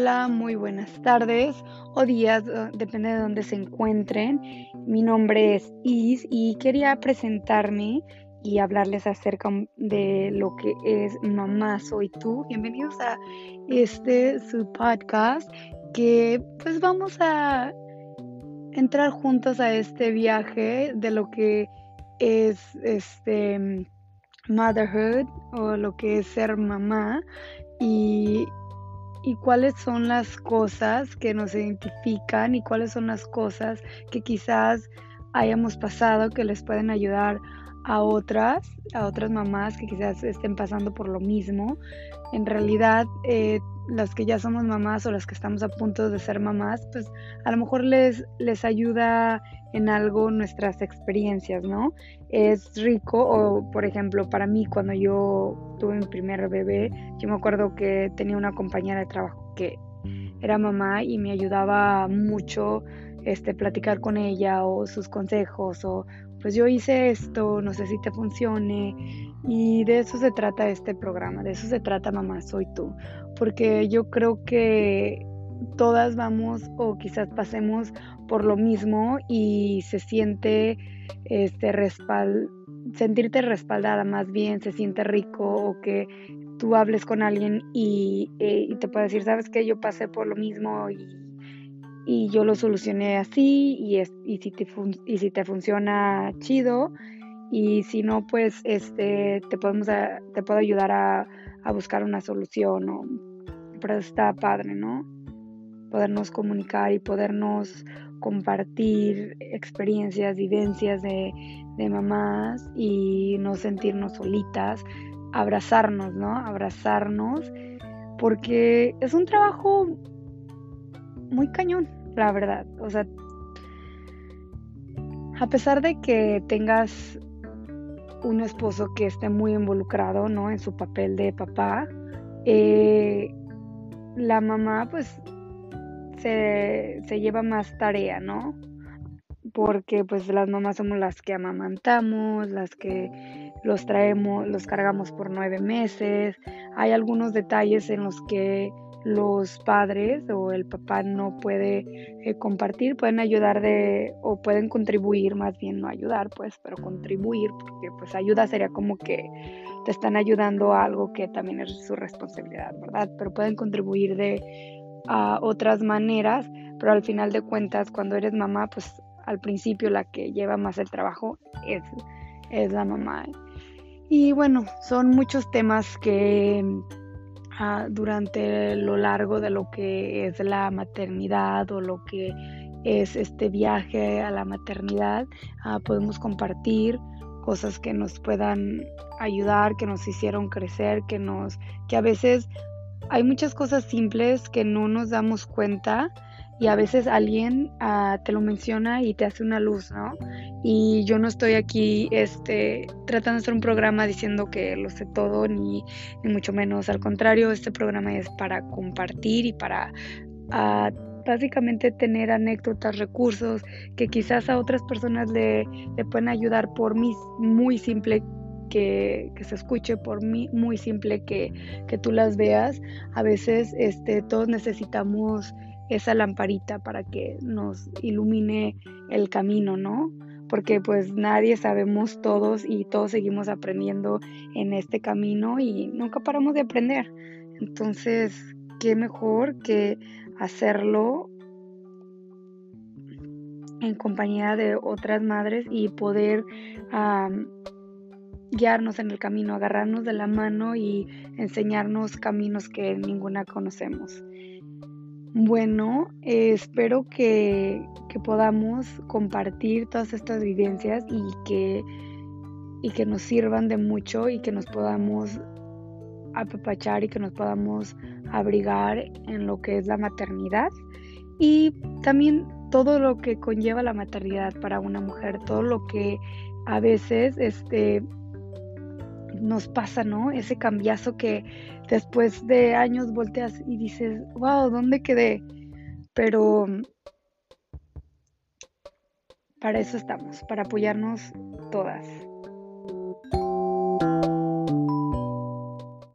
Hola, muy buenas tardes o días, eh, depende de dónde se encuentren. Mi nombre es Is y quería presentarme y hablarles acerca de lo que es Mamá Soy Tú. Bienvenidos a este su podcast que pues vamos a entrar juntos a este viaje de lo que es este motherhood o lo que es ser mamá y y cuáles son las cosas que nos identifican y cuáles son las cosas que quizás hayamos pasado que les pueden ayudar a otras, a otras mamás que quizás estén pasando por lo mismo. En realidad, eh, las que ya somos mamás o las que estamos a punto de ser mamás, pues a lo mejor les, les ayuda en algo nuestras experiencias, ¿no? Es rico, o por ejemplo, para mí cuando yo tuve mi primer bebé, yo me acuerdo que tenía una compañera de trabajo que era mamá y me ayudaba mucho este, platicar con ella o sus consejos o pues yo hice esto, no sé si te funcione. Y de eso se trata este programa, de eso se trata Mamá Soy Tú, porque yo creo que todas vamos o quizás pasemos por lo mismo y se siente este respal sentirte respaldada más bien, se siente rico o que tú hables con alguien y, eh, te puede decir, sabes que yo pasé por lo mismo y y yo lo solucioné así y, es, y, si, te y si te funciona chido y si no pues este te podemos te puedo ayudar a, a buscar una solución o pero está padre no podernos comunicar y podernos compartir experiencias vivencias de, de mamás y no sentirnos solitas abrazarnos no abrazarnos porque es un trabajo muy cañón, la verdad. O sea, a pesar de que tengas un esposo que esté muy involucrado, ¿no? En su papel de papá, eh, la mamá, pues, se, se lleva más tarea, ¿no? Porque, pues, las mamás somos las que amamantamos, las que los traemos, los cargamos por nueve meses. Hay algunos detalles en los que los padres o el papá no puede eh, compartir, pueden ayudar de, o pueden contribuir, más bien no ayudar, pues, pero contribuir, porque pues ayuda sería como que te están ayudando a algo que también es su responsabilidad, ¿verdad? Pero pueden contribuir de a otras maneras, pero al final de cuentas, cuando eres mamá, pues al principio la que lleva más el trabajo es, es la mamá. Y bueno, son muchos temas que durante lo largo de lo que es la maternidad o lo que es este viaje a la maternidad. Ah, podemos compartir cosas que nos puedan ayudar, que nos hicieron crecer, que nos, que a veces hay muchas cosas simples que no nos damos cuenta y a veces alguien ah, te lo menciona y te hace una luz, ¿no? Y yo no estoy aquí este, tratando de hacer un programa diciendo que lo sé todo, ni, mucho menos. Al contrario, este programa es para compartir y para ah, básicamente tener anécdotas, recursos que quizás a otras personas le, le pueden ayudar por mí, muy simple que, que, se escuche por mí, muy simple que, que tú las veas. A veces este, todos necesitamos esa lamparita para que nos ilumine el camino, ¿no? Porque pues nadie sabemos todos y todos seguimos aprendiendo en este camino y nunca paramos de aprender. Entonces, qué mejor que hacerlo en compañía de otras madres y poder guiarnos en el camino, agarrarnos de la mano y enseñarnos caminos que ninguna conocemos. Bueno, espero que, podamos compartir todas estas vivencias y que, y que nos sirvan de mucho y que nos podamos apapachar y que nos podamos abrigar en lo que es la maternidad. Y también todo lo que conlleva la maternidad para una mujer, todo lo que a veces este nos pasa, ¿no? Ese cambiazo que después de años volteas y dices, wow, ¿dónde quedé? Pero para eso estamos, para apoyarnos todas.